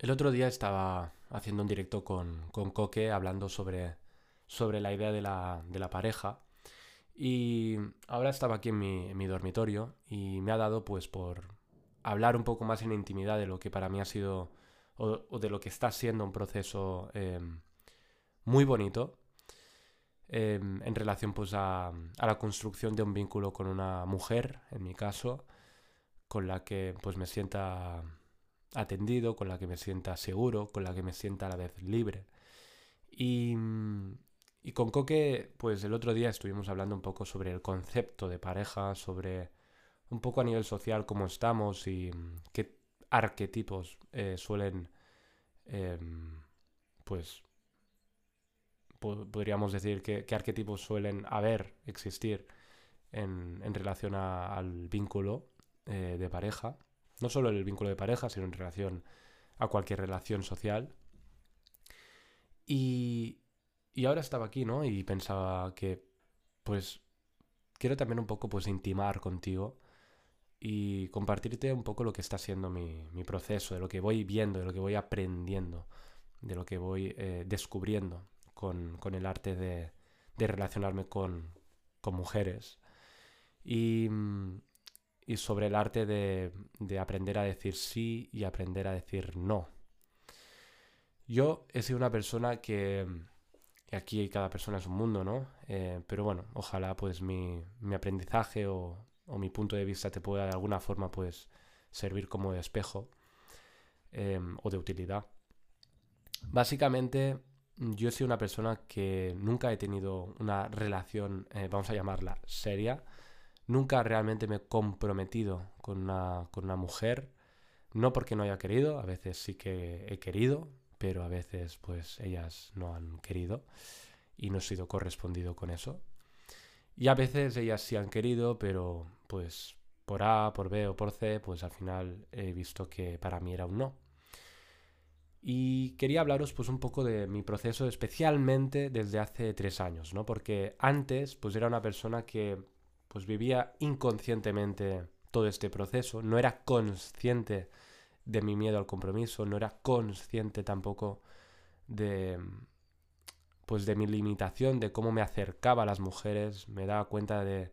El otro día estaba haciendo un directo con, con Coque hablando sobre, sobre la idea de la, de la pareja. Y ahora estaba aquí en mi, dormitorio y me ha dado pues por hablar un poco más en intimidad de lo que para mí ha sido o, de lo que está siendo un proceso em, muy bonito em, en relación pues a, a, la construcción de un vínculo con una mujer, en mi caso, con la que pues me sienta atendido, con la que me sienta seguro, con la que me sienta a la vez libre. Y, y con Coque, pues el otro día estuvimos hablando un poco sobre el concepto de pareja, sobre un poco a nivel social cómo estamos y qué arquetipos eh, suelen, em, pues, podríamos decir qué arquetipos suelen haber, existir en, en relación al vínculo eh, de pareja no solo en el vínculo de pareja, sino en relación a cualquier relación social. Y, y ahora estaba aquí, ¿no? Y pensaba que, pues, quiero también un poco, pues, intimar contigo y compartirte un poco lo que está siendo mi, mi proceso, de lo que voy viendo, de lo que voy aprendiendo, de lo que voy eh, descubriendo con, con, el arte de, de relacionarme con, con mujeres. Y, y sobre el arte de, aprender a decir sí y aprender a decir no. Yo he sido una persona que, aquí cada persona es un mundo, ¿no? Eh, pero bueno, ojalá pues mi, aprendizaje o, mi punto de vista te pueda de alguna forma pues servir como espejo em, o de utilidad. Básicamente yo he sido una persona que nunca he tenido una relación, eh, vamos a llamarla, seria Nunca realmente me he comprometido con una, con una mujer, no porque no haya querido, a veces sí que he querido, pero a veces pues ellas no han querido y no he sido correspondido con eso. Y a veces ellas sí han querido, pero pues por A, por B o por C, pues al final he visto que para mí era un no. Y quería hablaros pues un poco de mi proceso, especialmente desde hace tres años, ¿no? Porque antes pues era una persona que pues vivía inconscientemente todo este proceso, no era consciente de mi miedo al compromiso, no era consciente tampoco de pues de mi limitación, de cómo me acercaba a las mujeres, me daba cuenta de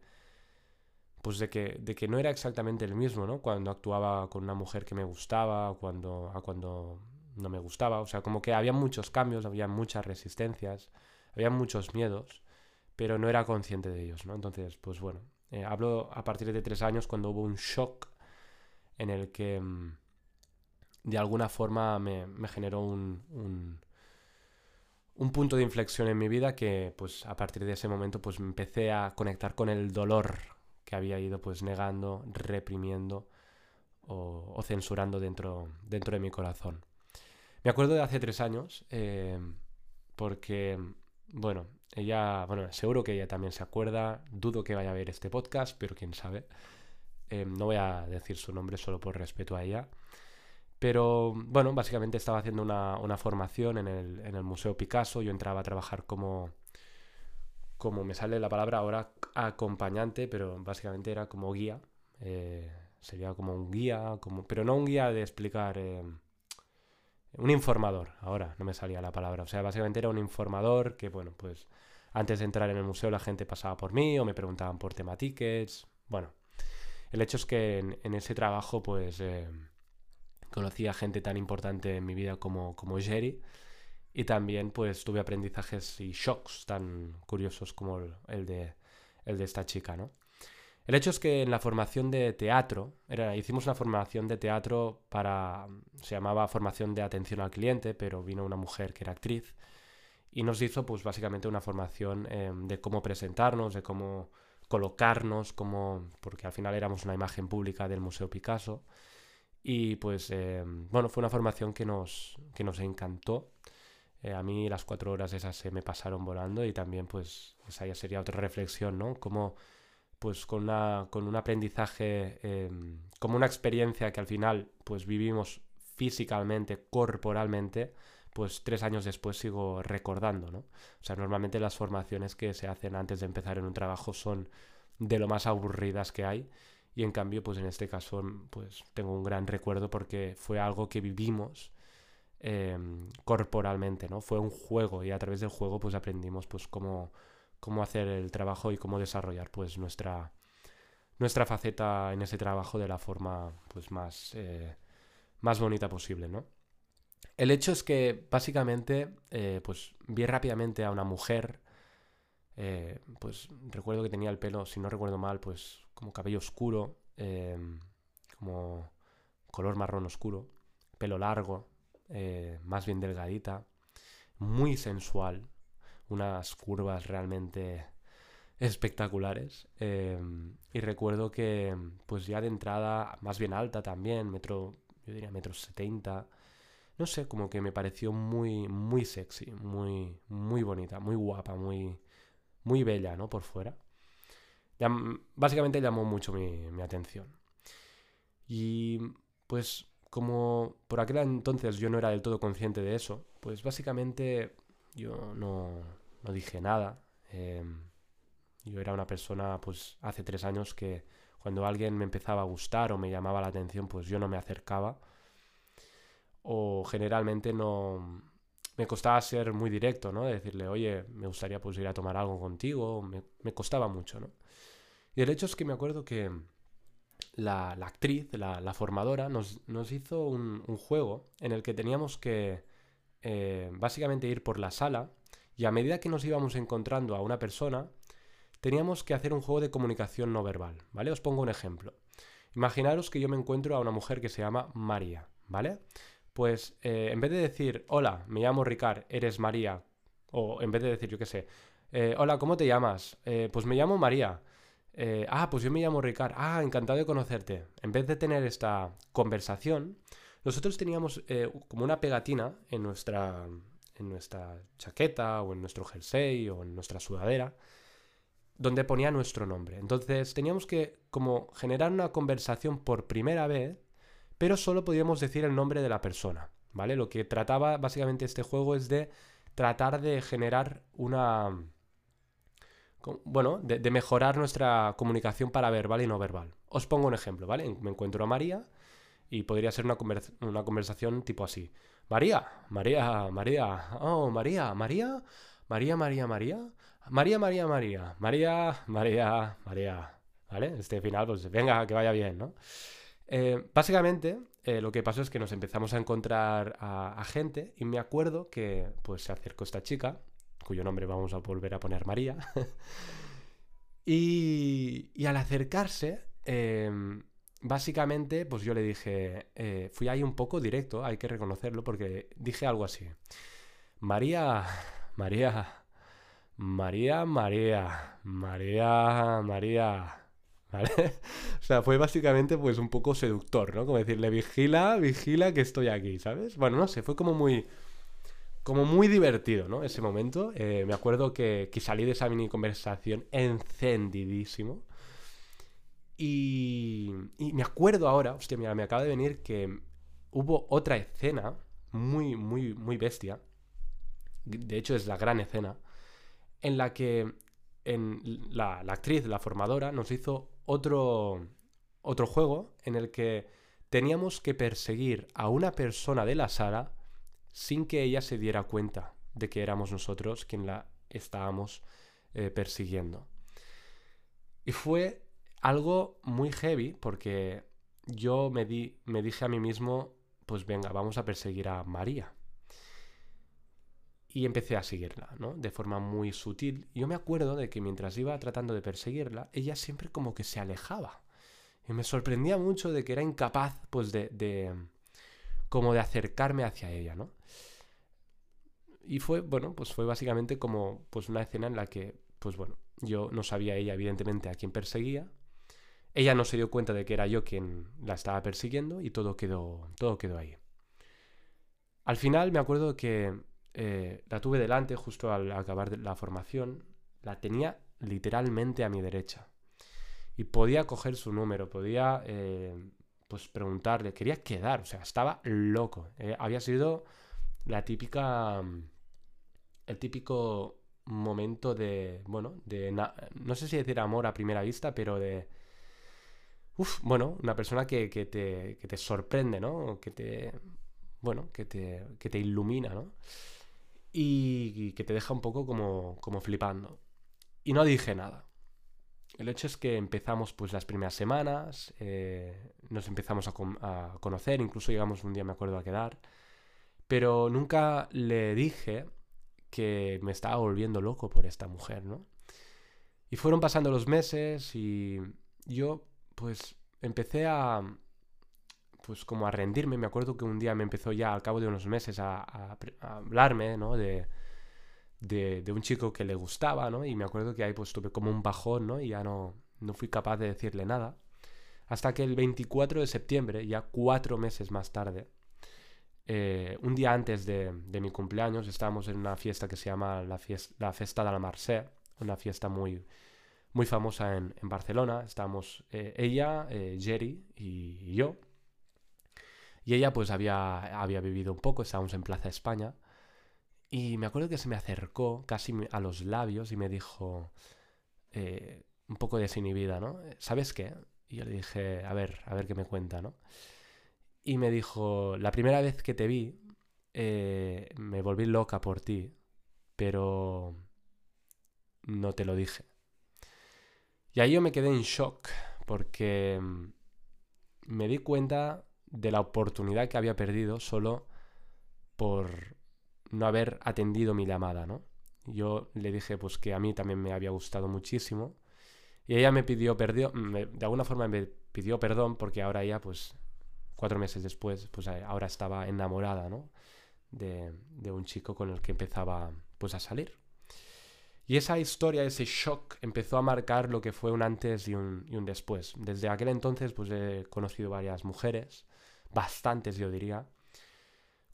pues de que, de que no era exactamente el mismo, ¿no? Cuando actuaba con una mujer que me gustaba, cuando, a cuando no me gustaba, o sea, como que había muchos cambios, había muchas resistencias, había muchos miedos pero no era consciente de ellos, ¿no? Entonces, pues bueno, eh, hablo a partir de tres años cuando hubo un shock en el que mm, de alguna forma me, generó un, un, punto de inflexión en mi vida que pues a partir de ese momento pues empecé a conectar con el dolor que había ido pues negando, reprimiendo o, censurando dentro, dentro de mi corazón. Me acuerdo de hace tres años eh, porque, bueno, ella, bueno, seguro que ella también se acuerda. Dudo que vaya a ver este podcast, pero quién sabe. Em, no voy a decir su nombre solo por respeto a ella. Pero bueno, básicamente estaba haciendo una, una formación en el, en el, Museo Picasso. Yo entraba a trabajar como, como me sale la palabra ahora, acompañante, pero básicamente era como guía. Eh, sería como un guía, como, pero no un guía de explicar. Eh, un informador, ahora no me salía la palabra. O sea, básicamente era un informador que, bueno, pues antes de entrar en el museo la gente pasaba por mí o me preguntaban por tema tickets. Bueno, el hecho es que en, ese trabajo, pues eh, conocí a gente tan importante en mi vida como, como Jerry. Y también, pues tuve aprendizajes y shocks tan curiosos como el de, el de esta chica, ¿no? El hecho es que en la formación de teatro, era, hicimos una formación de teatro para, se llamaba formación de atención al cliente, pero vino una mujer que era actriz y nos hizo pues básicamente una formación em, de cómo presentarnos, de cómo colocarnos, cómo, porque al final éramos una imagen pública del Museo Picasso. Y pues em, bueno, fue una formación que nos, que nos encantó. Eh, a mí las cuatro horas esas se me pasaron volando y también pues esa ya sería otra reflexión, ¿no? Cómo pues con, una, con un aprendizaje, como una experiencia que al final pues vivimos físicamente, corporalmente, pues tres años después sigo recordando, ¿no? O sea, normalmente las formaciones que se hacen antes de empezar en un trabajo son de lo más aburridas que hay y en cambio pues en este caso pues tengo un gran recuerdo porque fue algo que vivimos em, corporalmente, ¿no? Fue un juego y a través del juego pues aprendimos pues cómo, cómo hacer el trabajo y cómo desarrollar pues nuestra, nuestra faceta en ese trabajo de la forma pues más, eh, más bonita posible, ¿no? El hecho es que básicamente eh, pues vi rápidamente a una mujer eh, pues recuerdo que tenía el pelo, si no recuerdo mal, pues como cabello oscuro, em, como color marrón oscuro, pelo largo, eh, más bien delgadita, muy sensual, unas curvas realmente espectaculares. Em, y recuerdo que, pues ya de entrada, más bien alta también, metro, yo diría metro setenta. No sé, como que me pareció muy, muy sexy, muy, muy bonita, muy guapa, muy, muy bella, ¿no? Por fuera. básicamente llamó mucho mi, atención. Y pues como por aquel entonces yo no era del todo consciente de eso, pues básicamente yo no, no dije nada. Em, yo era una persona, pues hace tres años que cuando alguien me empezaba a gustar o me llamaba la atención, pues yo no me acercaba. O generalmente no, me costaba ser muy directo, ¿no? decirle, oye, me gustaría pues ir a tomar algo contigo, me, costaba mucho, ¿no? Y el hecho es que me acuerdo que la, actriz, la, formadora, nos, hizo un, juego en el que teníamos que eh, básicamente ir por la sala y a medida que nos íbamos encontrando a una persona, teníamos que hacer un juego de comunicación no verbal, ¿vale? Os pongo un ejemplo. Imaginaros que yo me encuentro a una mujer que se llama María, ¿vale? Pues eh, en vez de decir, hola, me llamo Ricard, eres María, o en vez de decir, yo qué sé, eh, hola, ¿cómo te llamas? Eh, pues me llamo María. ah, pues yo me llamo Ricard. Ah, encantado de conocerte. En vez de tener esta conversación, nosotros teníamos como una pegatina en nuestra, en nuestra chaqueta o en nuestro jersey o en nuestra sudadera donde ponía nuestro nombre. Entonces teníamos que como generar una conversación por primera vez pero solo podíamos decir el nombre de la persona, ¿vale? Lo que trataba básicamente este juego es de tratar de generar una... Bueno, de, mejorar nuestra comunicación para verbal y no verbal. Os pongo un ejemplo, ¿vale? Me encuentro a María y podría ser una, una conversación tipo así. María, María, María, oh, María, María, María, María, María, María, María, María, María, María, María, ¿vale? Este final, pues venga, que vaya bien, ¿no? Eh, básicamente, eh, lo que pasó es que nos empezamos a encontrar a, gente y me acuerdo que pues se acercó esta chica, cuyo nombre vamos a volver a poner María, y, al acercarse, em, básicamente, pues yo le dije, eh, fui ahí un poco directo, hay que reconocerlo, porque dije algo así, María, María, María, María, María, María. O sea, fue básicamente pues un poco seductor, ¿no? Como decirle, vigila, vigila que estoy aquí, ¿sabes? Bueno, no sé, fue como muy... Como muy divertido, ¿no? Ese momento. Eh, me acuerdo que, que, salí de esa mini conversación encendidísimo. Y, y me acuerdo ahora, hostia, mira, me acaba de venir que hubo otra escena muy, muy, muy bestia. De hecho, es la gran escena. En la que la actriz, la formadora, nos hizo otro, otro juego en el que teníamos que perseguir a una persona de la sala sin que ella se diera cuenta de que éramos nosotros quien la estábamos eh, persiguiendo. Y fue algo muy heavy porque yo me, di, me dije a mí mismo, pues venga, vamos a perseguir a María. Y empecé a seguirla, ¿no? De forma muy sutil. Yo me acuerdo de que mientras iba tratando de perseguirla, ella siempre como que se alejaba. Y me sorprendía mucho de que era incapaz, pues, de, de como de acercarme hacia ella, ¿no? Y fue, bueno, pues fue básicamente como, pues, una escena en la que, pues, bueno, yo no sabía ella, evidentemente, a quién perseguía. Ella no se dio cuenta de que era yo quien la estaba persiguiendo y todo quedó, todo quedó ahí. Al final me acuerdo que eh, la tuve delante justo al acabar la formación, la tenía literalmente a mi derecha. Y podía coger su número, podía eh, pues preguntarle, quería quedar, o sea, estaba loco. Eh, había sido la típica, el típico momento de, bueno, de, no sé si decir amor a primera vista, pero de, uf, bueno, una persona que, te, que te sorprende, ¿no? Que te, bueno, que te, que te ilumina, ¿no? Y, que te deja un poco como, como flipando. Y no dije nada. El hecho es que empezamos pues las primeras semanas, eh, nos empezamos a, a, conocer, incluso llegamos un día, me acuerdo, a quedar, pero nunca le dije que me estaba volviendo loco por esta mujer, ¿no? Y fueron pasando los meses y yo pues empecé a pues como a rendirme. Me acuerdo que un día me empezó ya al cabo de unos meses a, hablarme, ¿no? De, de, un chico que le gustaba, ¿no? Y me acuerdo que ahí pues tuve como un bajón, ¿no? Y ya no, no fui capaz de decirle nada. Hasta que el 24 de septiembre, ya cuatro meses más tarde, eh, un día antes de, mi cumpleaños, estábamos en una fiesta que se llama la, fiesta, la Festa de la Marseille, una fiesta muy, muy famosa en, en Barcelona. Estábamos eh, ella, eh, Jerry y, yo. Y ella pues había, había vivido un poco, estábamos en Plaza España. Y me acuerdo que se me acercó casi a los labios y me dijo, un poco desinhibida, ¿no? ¿Sabes qué? Y yo le dije, a ver, a ver qué me cuenta, ¿no? y me dijo, la primera vez que te vi, eh, me volví loca por ti, pero no te lo dije. Y ahí yo me quedé en shock, porque mm, me di cuenta de la oportunidad que había perdido solo por no haber atendido mi llamada, ¿no? Yo le dije pues que a mí también me había gustado muchísimo y ella me pidió perdón, de alguna forma me pidió perdón porque ahora ella pues cuatro meses después, pues eh, ahora estaba enamorada, ¿no? De, un chico con el que empezaba, pues, a salir. Y esa historia, ese shock, empezó a marcar lo que fue un antes y un, después. Desde aquel entonces, pues, he conocido varias mujeres, bastantes yo diría,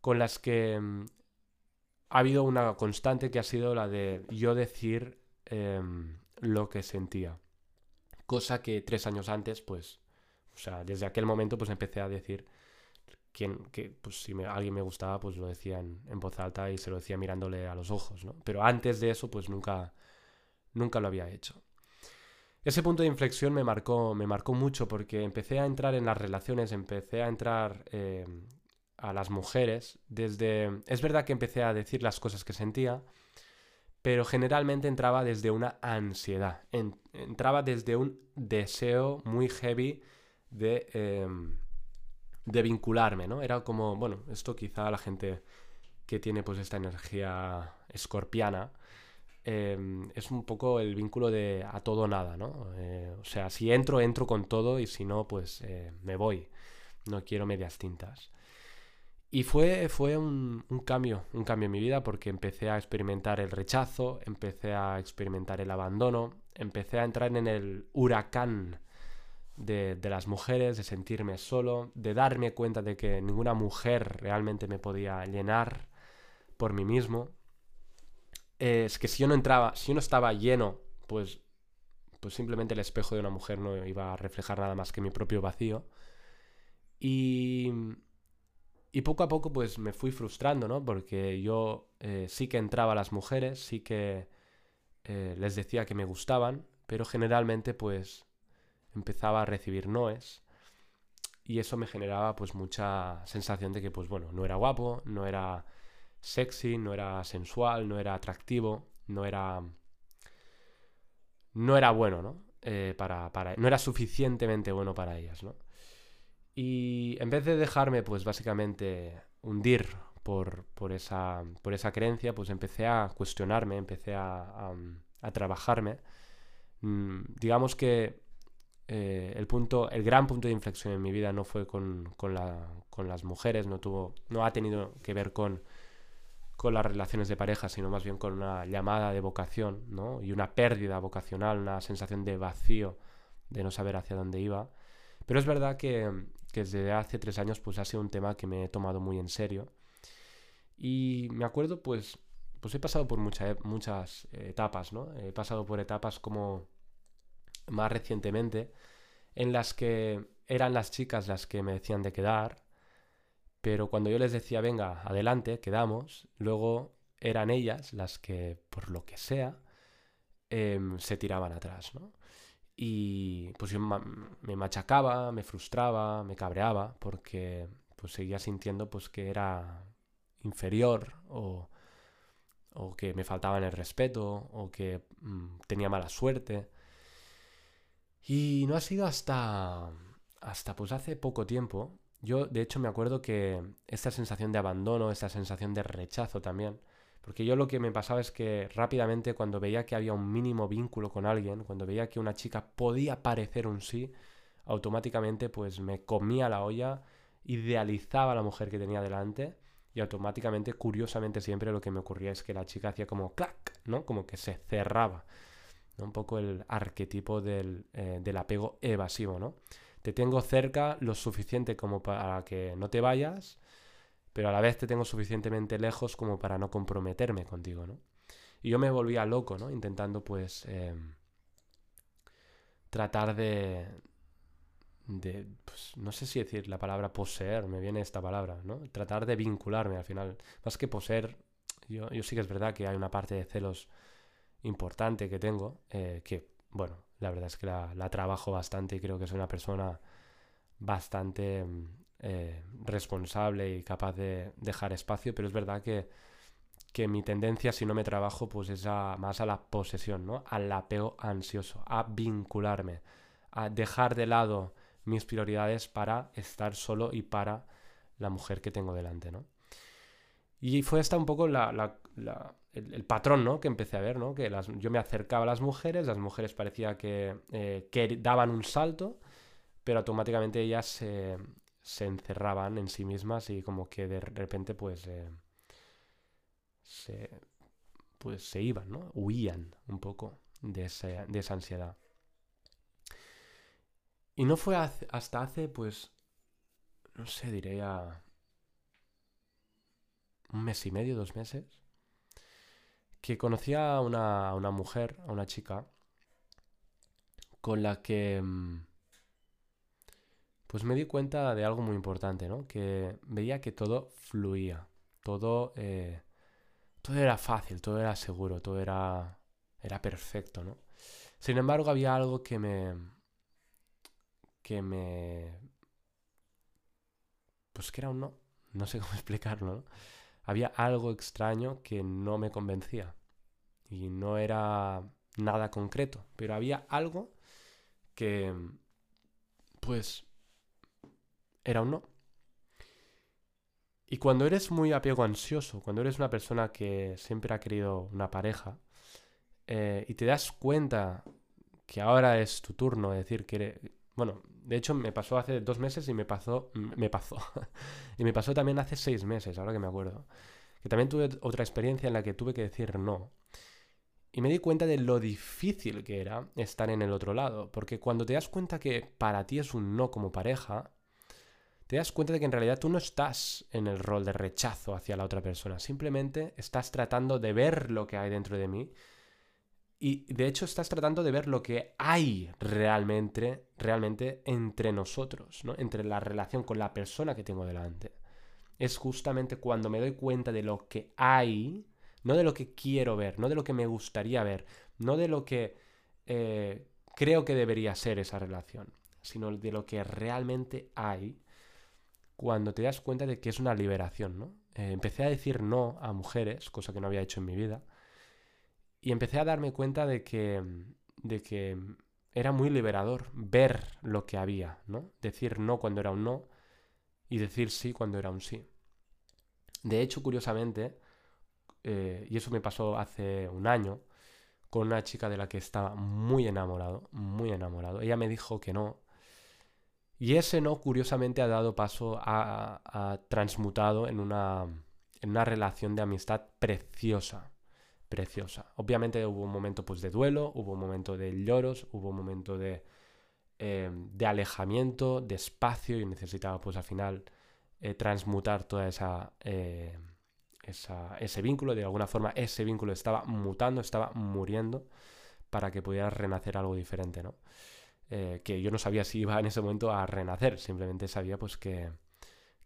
con las que mm, ha habido una constante que ha sido la de yo decir em, lo que sentía. Cosa que tres años antes, pues, o sea, desde aquel momento pues empecé a decir quién, que pues si alguien me gustaba pues lo decía en, voz alta y se lo decía mirándole a los ojos, ¿no? Pero antes de eso pues nunca, nunca lo había hecho. Ese punto de inflexión me marcó, me marcó mucho porque empecé a entrar en las relaciones, empecé a entrar eh, a las mujeres desde... Es verdad que empecé a decir las cosas que sentía, pero generalmente entraba desde una ansiedad, entraba desde un deseo muy heavy de, em, de vincularme, ¿no? Era como, bueno, esto quizá la gente que tiene pues esta energía escorpiana, em, es un poco el vínculo de a todo nada, ¿no? Eh, o sea, si entro, entro con todo y si no, pues eh, me voy. No quiero medias tintas. Y fue, fue un, un, cambio, un cambio en mi vida porque empecé a experimentar el rechazo, empecé a experimentar el abandono, empecé a entrar en el huracán de, las mujeres, de sentirme solo, de darme cuenta de que ninguna mujer realmente me podía llenar por mí mismo. Es que si yo no entraba, si yo no estaba lleno, pues, pues simplemente el espejo de una mujer no iba a reflejar nada más que mi propio vacío. Y, y poco a poco pues me fui frustrando, ¿no? Porque yo eh, sí que entraba a las mujeres, sí que eh, les decía que me gustaban, pero generalmente pues empezaba a recibir noes y eso me generaba pues mucha sensación de que pues bueno, no era guapo, no era sexy, no era sensual, no era atractivo, no era no era bueno, ¿no? Eh, para, para, no era suficientemente bueno para ellas, ¿no? Y en vez de dejarme pues básicamente hundir por, por, esa, por esa creencia, pues empecé a cuestionarme, empecé a, a trabajarme. Mm, digamos que eh, el, punto, el gran punto de inflexión en mi vida no fue con, con, la, con las mujeres, no, tuvo, no ha tenido que ver con, con las relaciones de pareja, sino más bien con una llamada de vocación ¿no? y una pérdida vocacional, una sensación de vacío, de no saber hacia dónde iba. Pero es verdad que, que desde hace tres años pues, ha sido un tema que me he tomado muy en serio. Y me acuerdo, pues, pues he pasado por mucha, muchas etapas, ¿no? He pasado por etapas como más recientemente, en las que eran las chicas las que me decían de quedar, pero cuando yo les decía, venga, adelante, quedamos, luego eran ellas las que, por lo que sea, em, se tiraban atrás. Y pues yo me machacaba, me frustraba, me cabreaba, porque pues seguía sintiendo pues que era inferior o, o que me faltaba en el respeto o que mm, tenía mala suerte. Y no ha sido hasta hasta pues hace poco tiempo. Yo de hecho me acuerdo que esta sensación de abandono, esta sensación de rechazo también, porque yo lo que me pasaba es que rápidamente cuando veía que había un mínimo vínculo con alguien, cuando veía que una chica podía parecer un sí, automáticamente pues me comía la olla, idealizaba a la mujer que tenía delante y automáticamente, curiosamente siempre lo que me ocurría es que la chica hacía como clac, ¿no? Como que se cerraba. Un poco el arquetipo del, eh, del apego evasivo, ¿no? Te tengo cerca lo suficiente como para que no te vayas, pero a la vez te tengo suficientemente lejos como para no comprometerme contigo, ¿no? Y yo me volvía loco, ¿no? Intentando, pues, em, tratar de, de, pues, no sé si decir la palabra poseer, me viene esta palabra, ¿no? Tratar de vincularme al final. Más que poseer, yo, sí que es verdad que hay una parte de celos importante que tengo, eh, que, bueno, la verdad es que la, la, trabajo bastante y creo que soy una persona bastante mm, eh, responsable y capaz de dejar espacio, pero es verdad que, que mi tendencia, si no me trabajo, pues es más a la posesión, ¿no? Al apego ansioso, a vincularme, a dejar de lado mis prioridades para estar solo y para la mujer que tengo delante, ¿no? Y fue esta un poco la, el, patrón, ¿no? Que empecé a ver, ¿no? Que las, yo me acercaba a las mujeres, las mujeres parecía que, eh, que daban un salto, pero automáticamente ellas se, se, encerraban en sí mismas y como que de repente pues eh, se, pues se iban, ¿no? Huían un poco de, de esa ansiedad. Y no fue hasta hace, pues, no sé, diría un mes y medio, dos meses, que conocí a una, una mujer, a una chica, con la que mm, pues me di cuenta de algo muy importante, ¿no? Que veía que todo fluía, todo, eh, todo era fácil, todo era seguro, todo era, era perfecto, ¿no? Sin embargo, había algo que me, que me... Pues que era un no. No sé cómo explicarlo, ¿no? Había algo extraño que no me convencía. Y no era nada concreto. Pero había algo que... Pues... Era un no. Y cuando eres muy apego ansioso, cuando eres una persona que siempre ha querido una pareja, eh, y te das cuenta que ahora es tu turno de decir que, bueno, de hecho me pasó hace dos meses y me pasó, me pasó, y me pasó también hace seis meses, ahora que me acuerdo, que también tuve otra experiencia en la que tuve que decir no. Y me di cuenta de lo difícil que era estar en el otro lado, porque cuando te das cuenta que para ti es un no como pareja, te das cuenta de que en realidad tú no estás en el rol de rechazo hacia la otra persona, simplemente estás tratando de ver lo que hay dentro de mí y de hecho estás tratando de ver lo que hay realmente, realmente entre nosotros, ¿no? Entre la relación con la persona que tengo delante. Es justamente cuando me doy cuenta de lo que hay, no de lo que quiero ver, no de lo que me gustaría ver, no de lo que eh, creo que debería ser esa relación, sino de lo que realmente hay, cuando te das cuenta de que es una liberación, ¿no? Eh, empecé a decir no a mujeres, cosa que no había hecho en mi vida, y empecé a darme cuenta de que, de que era muy liberador ver lo que había, ¿no? Decir no cuando era un no y decir sí cuando era un sí. De hecho, curiosamente, eh, y eso me pasó hace un año, con una chica de la que estaba muy enamorado, muy enamorado. Ella me dijo que no. Y ese no, curiosamente, ha dado paso a transmutado en una, en una relación de amistad preciosa preciosa. Obviamente hubo un momento pues, de duelo, hubo un momento de lloros, hubo un momento de, eh, de alejamiento, de espacio y necesitaba pues al final eh, transmutar toda esa, eh, esa, ese vínculo. De alguna forma ese vínculo estaba mutando, estaba muriendo para que pudiera renacer algo diferente, ¿no? que yo no sabía si iba en ese momento a renacer, simplemente sabía pues que,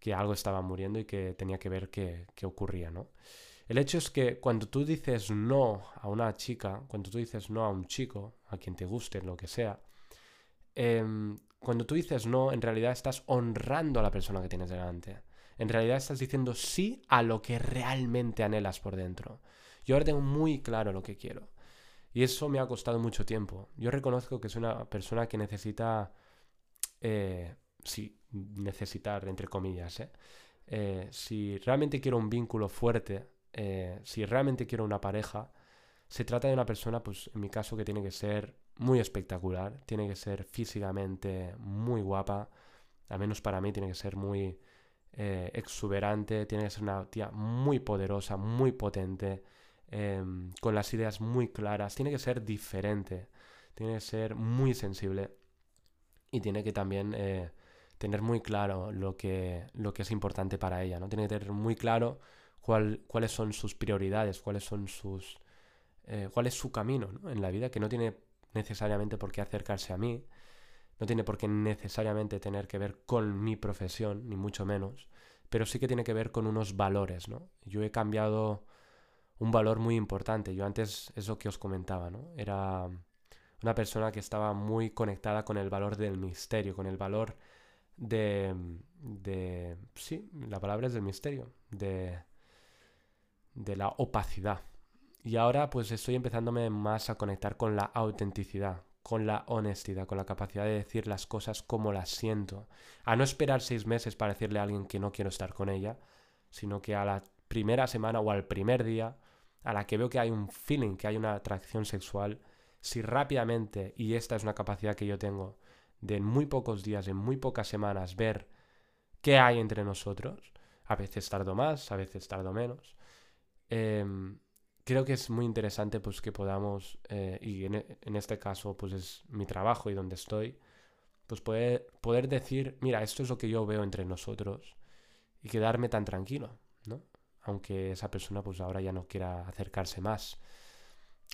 que algo estaba muriendo y que tenía que ver qué, ocurría, ¿no? El hecho es que cuando tú dices no a una chica, cuando tú dices no a un chico, a quien te guste, lo que sea, em, cuando tú dices no, en realidad estás honrando a la persona que tienes delante. En realidad estás diciendo sí a lo que realmente anhelas por dentro. Yo ahora tengo muy claro lo que quiero. Y eso me ha costado mucho tiempo. Yo reconozco que soy una persona que necesita, eh, sí, necesitar, entre comillas, ¿eh? Eh, si realmente quiero un vínculo fuerte, eh, si realmente quiero una pareja, se trata de una persona, pues en mi caso, que tiene que ser muy espectacular, tiene que ser físicamente muy guapa, al menos para mí tiene que ser muy eh, exuberante, tiene que ser una tía muy poderosa, muy potente, em, con las ideas muy claras, tiene que ser diferente, tiene que ser muy sensible y tiene que también eh, tener muy claro lo que, lo que es importante para ella, ¿no? Tiene que tener muy claro cuál, cuáles son sus prioridades, cuáles son sus... Eh, cuál es su camino en la vida, que no tiene necesariamente por qué acercarse a mí, no tiene por qué necesariamente tener que ver con mi profesión, ni mucho menos, pero sí que tiene que ver con unos valores, ¿no? Yo he cambiado un valor muy importante. Yo antes, es lo que os comentaba, ¿no? Era una persona que estaba muy conectada con el valor del misterio, con el valor de... de sí, la palabra es del misterio, de, de la opacidad. Y ahora pues estoy empezándome más a conectar con la autenticidad, con la honestidad, con la capacidad de decir las cosas como las siento. A no esperar seis meses para decirle a alguien que no quiero estar con ella, sino que a la primera semana o al primer día, a la que veo que hay un feeling, que hay una atracción sexual, si rápidamente, y esta es una capacidad que yo tengo, de en muy pocos días, en muy pocas semanas, ver qué hay entre nosotros, a veces tardo más, a veces tardo menos, eh, creo que es muy interesante pues que podamos, eh, y e, en, este caso pues es mi trabajo y donde estoy, pues poder, poder decir, mira, esto es lo que yo veo entre nosotros y quedarme tan tranquilo, ¿no? Aunque esa persona pues ahora ya no quiera acercarse más.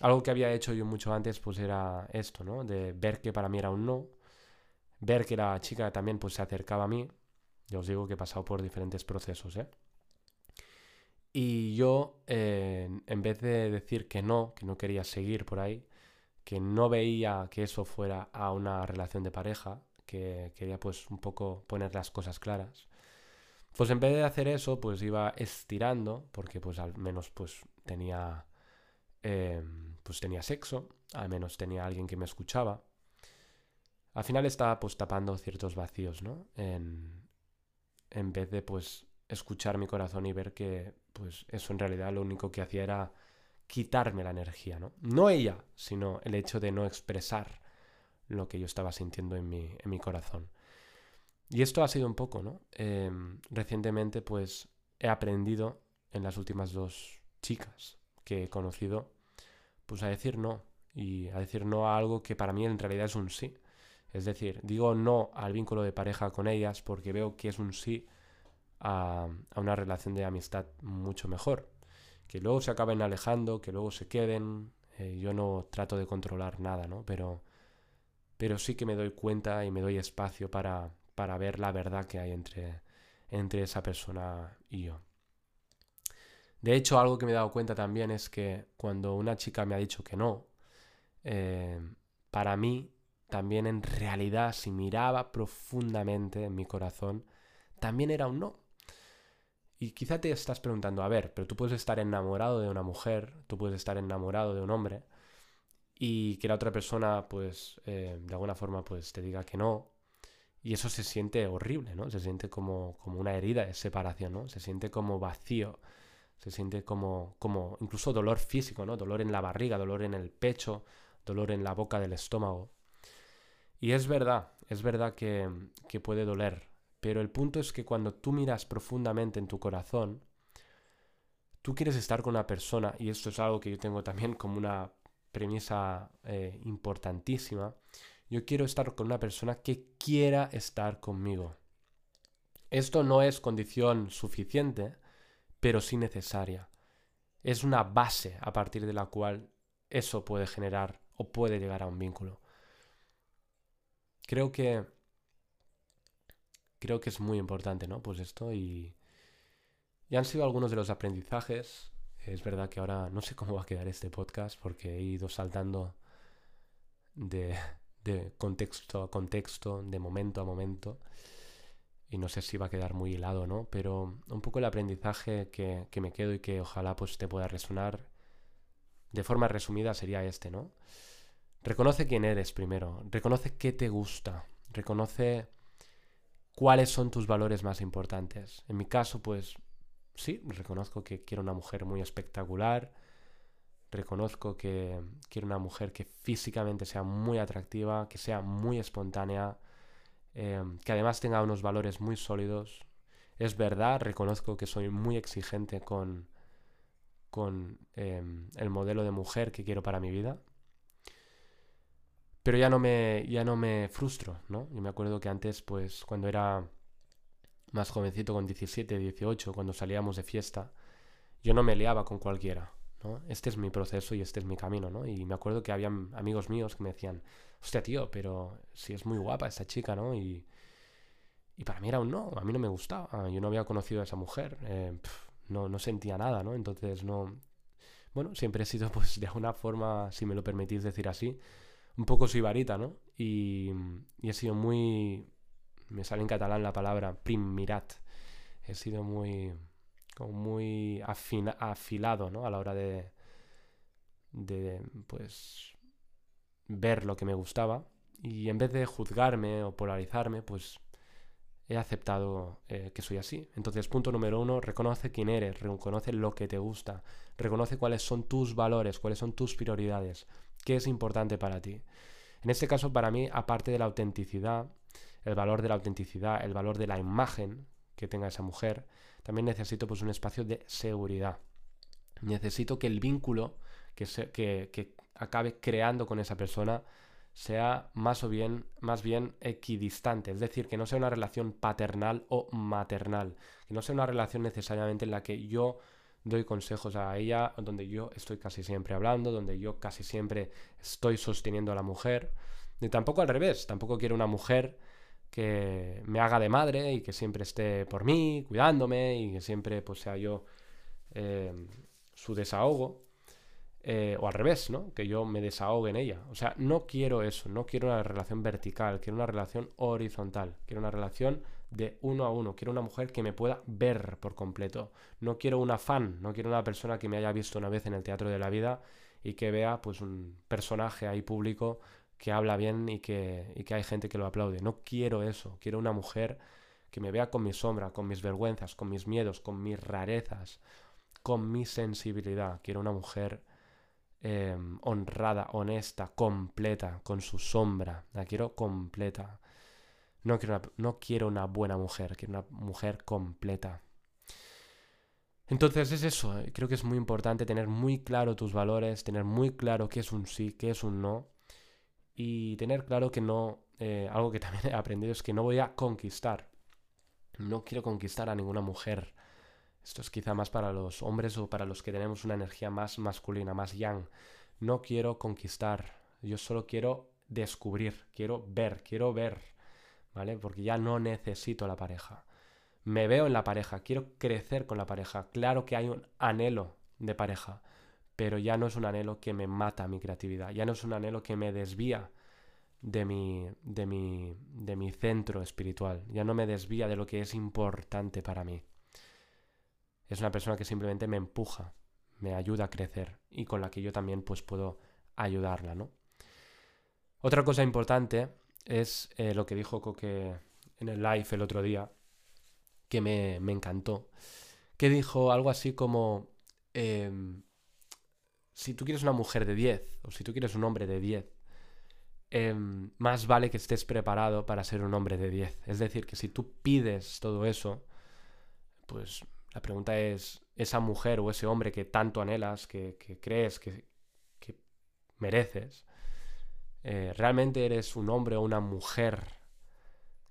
Algo que había hecho yo mucho antes pues era esto, ¿no? De ver que para mí era un no, ver que la chica también pues se acercaba a mí. Ya os digo que he pasado por diferentes procesos, ¿eh? Y yo, eh, en vez de decir que no, que no quería seguir por ahí, que no veía que eso fuera a una relación de pareja, que quería pues un poco poner las cosas claras, pues en vez de hacer eso, pues iba estirando, porque pues al menos pues tenía, em, pues tenía sexo, al menos tenía alguien que me escuchaba. Al final estaba pues tapando ciertos vacíos, ¿no? En, en vez de pues escuchar mi corazón y ver que pues eso en realidad lo único que hacía era quitarme la energía, ¿no? No ella, sino el hecho de no expresar lo que yo estaba sintiendo en mi, en mi corazón. Y esto ha sido un poco, ¿no? Em, recientemente pues he aprendido en las últimas dos chicas que he conocido pues a decir no y a decir no a algo que para mí en realidad es un sí. Es decir, digo no al vínculo de pareja con ellas porque veo que es un sí a, una relación de amistad mucho mejor. Que luego se acaben alejando, que luego se queden. Eh, yo no trato de controlar nada, ¿no? Pero, pero sí que me doy cuenta y me doy espacio para, para ver la verdad que hay entre, entre esa persona y yo. De hecho, algo que me he dado cuenta también es que cuando una chica me ha dicho que no, eh, para mí también en realidad, si miraba profundamente en mi corazón, también era un no. Y quizá te estás preguntando, a ver, pero tú puedes estar enamorado de una mujer, tú puedes estar enamorado de un hombre, y que la otra persona, pues, eh, de alguna forma, pues, te diga que no. Y eso se siente horrible, ¿no? Se siente como, como una herida de separación, ¿no? Se siente como vacío, se siente como, como incluso dolor físico, ¿no? Dolor en la barriga, dolor en el pecho, dolor en la boca del estómago. Y es verdad, es verdad que, que puede doler, pero el punto es que cuando tú miras profundamente en tu corazón, tú quieres estar con una persona, y esto es algo que yo tengo también como una premisa eh, importantísima, yo quiero estar con una persona que quiera estar conmigo. Esto no es condición suficiente, pero sí necesaria. Es una base a partir de la cual eso puede generar o puede llegar a un vínculo. Creo que creo que es muy importante, ¿no? Pues esto y, y han sido algunos de los aprendizajes. Es verdad que ahora no sé cómo va a quedar este podcast porque he ido saltando de, contexto a contexto, de momento a momento. y no sé si va a quedar muy hilado, ¿no? Pero un poco el aprendizaje que, que me quedo y que ojalá pues te pueda resonar de forma resumida sería este, ¿no? Reconoce quién eres primero, reconoce qué te gusta, reconoce cuáles son tus valores más importantes. En mi caso, pues sí, reconozco que quiero una mujer muy espectacular, reconozco que quiero una mujer que físicamente sea muy atractiva, que sea muy espontánea, em, que además tenga unos valores muy sólidos. Es verdad, reconozco que soy muy exigente con, con em, el modelo de mujer que quiero para mi vida. Pero ya no me, ya no me frustro, ¿no? Yo me acuerdo que antes, pues, cuando era más jovencito, con 17, 18, cuando salíamos de fiesta, yo no me liaba con cualquiera, ¿no? Este es mi proceso y este es mi camino, ¿no? Y me acuerdo que había amigos míos que me decían, hostia, tío, pero si es muy guapa esta chica, ¿no? Y, y para mí era un no, a mí no me gustaba, yo no había conocido a esa mujer, eh, no, no sentía nada, ¿no? Entonces no... Bueno, siempre he sido, pues, de alguna forma, si me lo permitís decir así, un poco sibarita, ¿no? Y, y, he sido muy... Me sale en catalán la palabra primirat. He sido muy... como muy afilado, ¿no? A la hora de... de, pues... ver lo que me gustaba. Y en vez de juzgarme o polarizarme, pues he aceptado eh, que soy así. Entonces, punto número uno, reconoce quién eres, reconoce lo que te gusta, reconoce cuáles son tus valores, cuáles son tus prioridades, qué es importante para ti. En este caso, para mí, aparte de la autenticidad, el valor de la autenticidad, el valor de la imagen que tenga esa mujer, también necesito pues un espacio de seguridad. Necesito que el vínculo que, se, que, que acabe creando con esa persona sea más o bien, más bien equidistante, es decir, que no sea una relación paternal o maternal, que no sea una relación necesariamente en la que yo doy consejos a ella, donde yo estoy casi siempre hablando, donde yo casi siempre estoy sosteniendo a la mujer, ni tampoco al revés, tampoco quiero una mujer que me haga de madre y que siempre esté por mí, cuidándome y que siempre pues sea yo eh, su desahogo. Eh, o al revés, ¿no? Que yo me desahogue en ella. O sea, no quiero eso, no quiero una relación vertical, quiero una relación horizontal, quiero una relación de uno a uno, quiero una mujer que me pueda ver por completo. No quiero una fan, no quiero una persona que me haya visto una vez en el teatro de la vida y que vea pues un personaje ahí público que habla bien y que, y que hay gente que lo aplaude. No quiero eso, quiero una mujer que me vea con mi sombra, con mis vergüenzas, con mis miedos, con mis rarezas, con mi sensibilidad. Quiero una mujer Em, honrada, honesta, completa, con su sombra. La quiero completa. No quiero, una, no quiero una buena mujer, quiero una mujer completa. Entonces es eso, eh, creo que es muy importante tener muy claro tus valores, tener muy claro qué es un sí, qué es un no, y tener claro que no, eh, algo que también he aprendido es que no voy a conquistar, no quiero conquistar a ninguna mujer, esto es quizá más para los hombres o para los que tenemos una energía más masculina, más yang. No quiero conquistar, yo solo quiero descubrir, quiero ver, quiero ver, ¿vale? Porque ya no necesito la pareja. Me veo en la pareja, quiero crecer con la pareja. Claro que hay un anhelo de pareja, pero ya no es un anhelo que me mata mi creatividad, ya no es un anhelo que me desvía de mi, de mi, de mi centro espiritual, ya no me desvía de lo que es importante para mí es una persona que simplemente me empuja, me ayuda a crecer y con la que yo también pues puedo ayudarla, ¿no? Otra cosa importante es eh, lo que dijo Coque en el live el otro día, que me, encantó, que dijo algo así como, em, si tú quieres una mujer de 10 o si tú quieres un hombre de 10, em, más vale que estés preparado para ser un hombre de 10. Es decir, que si tú pides todo eso, pues la pregunta es, esa mujer o ese hombre que tanto anhelas, que, crees que, mereces, eh, ¿realmente eres un hombre o una mujer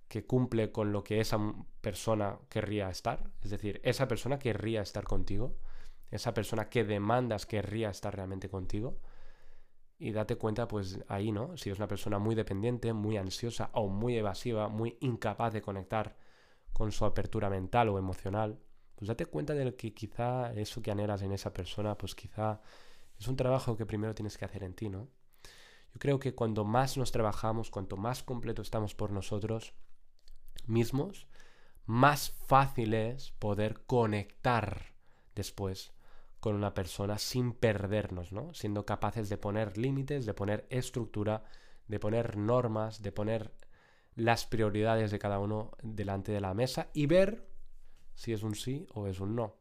que cumple con lo que esa persona querría estar? Es decir, esa persona querría estar contigo, esa persona que demandas querría estar realmente contigo. Y date cuenta, pues ahí, ¿no? Si es una persona muy dependiente, muy ansiosa o muy evasiva, muy incapaz de conectar con su apertura mental o emocional, pues date cuenta de que quizá eso que anhelas en esa persona, pues quizá es un trabajo que primero tienes que hacer en ti, ¿no? Yo creo que cuando más nos trabajamos, cuanto más completo estamos por nosotros mismos, más fácil es poder conectar después con una persona sin perdernos, ¿no? Siendo capaces de poner límites, de poner estructura, de poner normas, de poner las prioridades de cada uno delante de la mesa y ver si es un sí o es un no.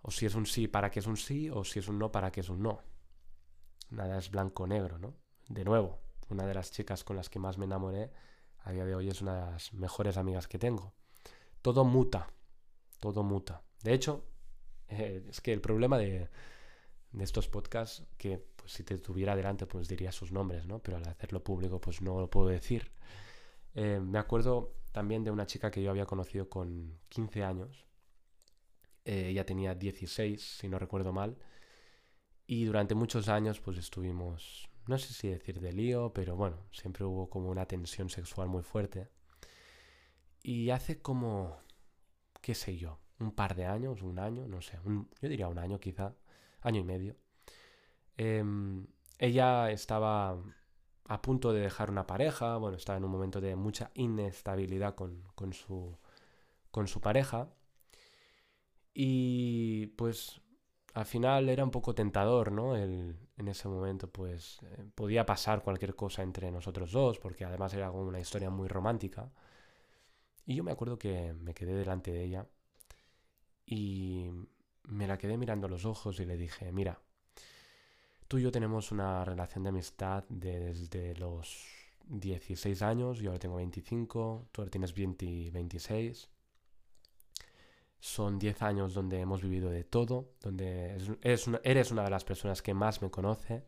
O si es un sí para que es un sí o si es un no para que es un no. Nada es blanco o negro, ¿no? De nuevo, una de las chicas con las que más me enamoré a día de hoy es una de las mejores amigas que tengo. Todo muta, todo muta. De hecho, eh, es que el problema de, estos podcasts, que pues, si te tuviera delante pues diría sus nombres, ¿no? Pero al hacerlo público pues no lo puedo decir. Eh, me acuerdo también de una chica que yo había conocido con 15 años. Eh, ella tenía 16, si no recuerdo mal. Y durante muchos años pues estuvimos, no sé si decir de lío, pero bueno, siempre hubo como una tensión sexual muy fuerte. Y hace como, qué sé yo, un par de años, un año, no sé, yo diría un año quizá, año y medio. Em, ella estaba a punto de dejar una pareja, bueno, estaba en un momento de mucha inestabilidad con, con, su, con su pareja. Y pues al final era un poco tentador, ¿no? El, en ese momento pues eh, podía pasar cualquier cosa entre nosotros dos, porque además era una historia muy romántica. Y yo me acuerdo que me quedé delante de ella y me la quedé mirando a los ojos y le dije, mira, tú y yo tenemos una relación de amistad desde los 16 años, yo ahora tengo 25, tú ahora tienes 20, 26. Son 10 años donde hemos vivido de todo, donde eres una, eres una de las personas que más me conoce,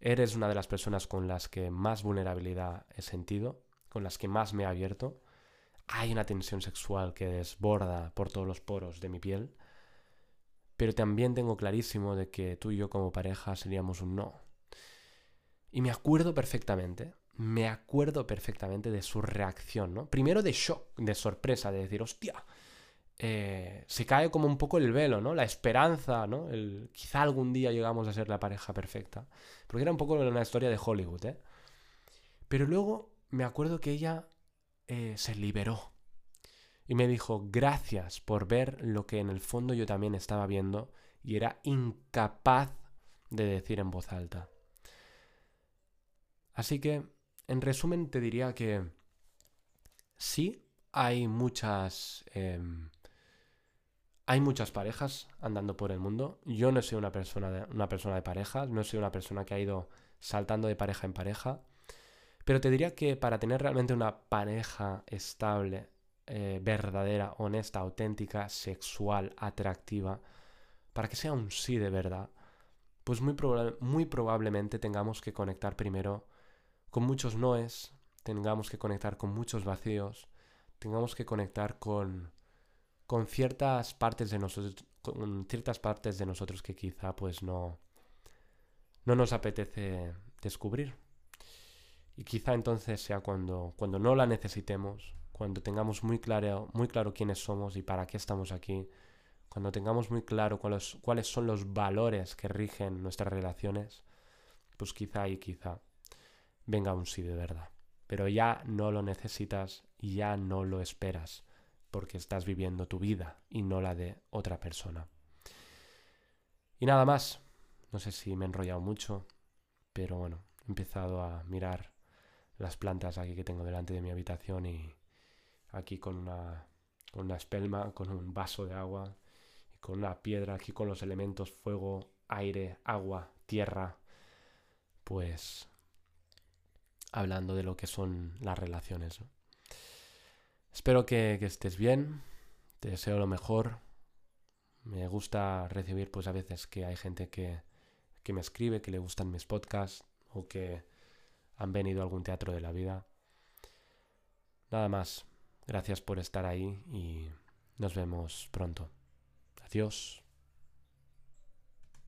eres una de las personas con las que más vulnerabilidad he sentido, con las que más me he abierto hay una tensión sexual que desborda por todos los poros de mi piel, pero también tengo clarísimo de que tú y yo como pareja seríamos un no. Y me acuerdo perfectamente, me acuerdo perfectamente de su reacción, ¿no? Primero de shock, de sorpresa, de decir, hostia, eh, se cae como un poco el velo, ¿no? La esperanza, ¿no? El, quizá algún día llegamos a ser la pareja perfecta. Porque era un poco una historia de Hollywood, ¿eh? Pero luego me acuerdo que ella eh, se liberó. Y me dijo, gracias por ver lo que en el fondo yo también estaba viendo y era incapaz de decir en voz alta. Así que, en resumen, te diría que sí, hay muchas... Em, hay muchas parejas andando por el mundo. Yo no soy una persona de, una persona de parejas, no soy una persona que ha ido saltando de pareja en pareja. Pero te diría que para tener realmente una pareja estable, eh, verdadera, honesta, auténtica, sexual, atractiva, para que sea un sí de verdad, pues muy, muy probablemente tengamos que conectar primero con muchos noes, tengamos que conectar con muchos vacíos, tengamos que conectar con, con ciertas partes de nosotros, con ciertas partes de nosotros que quizá pues no, no nos apetece descubrir. Y quizá entonces sea cuando, cuando no la necesitemos, cuando tengamos muy claro, muy claro quiénes somos y para qué estamos aquí, cuando tengamos muy claro cuáles, cuáles son los valores que rigen nuestras relaciones, pues quizá y quizá venga un sí de verdad. Pero ya no lo necesitas y ya no lo esperas, porque estás viviendo tu vida y no la de otra persona. Y nada más. No sé si me he enrollado mucho, pero bueno, he empezado a mirar las plantas aquí que tengo delante de mi habitación y aquí con una, con una espelma, con un vaso de agua y con una piedra aquí con los elementos fuego, aire, agua, tierra, pues hablando de lo que son las relaciones. Espero que, estés bien, te deseo lo mejor. Me gusta recibir pues a veces que hay gente que, que me escribe, que le gustan mis podcasts o que han venido a algún teatro de la vida. Nada más. Gracias por estar ahí y nos vemos pronto. Adiós.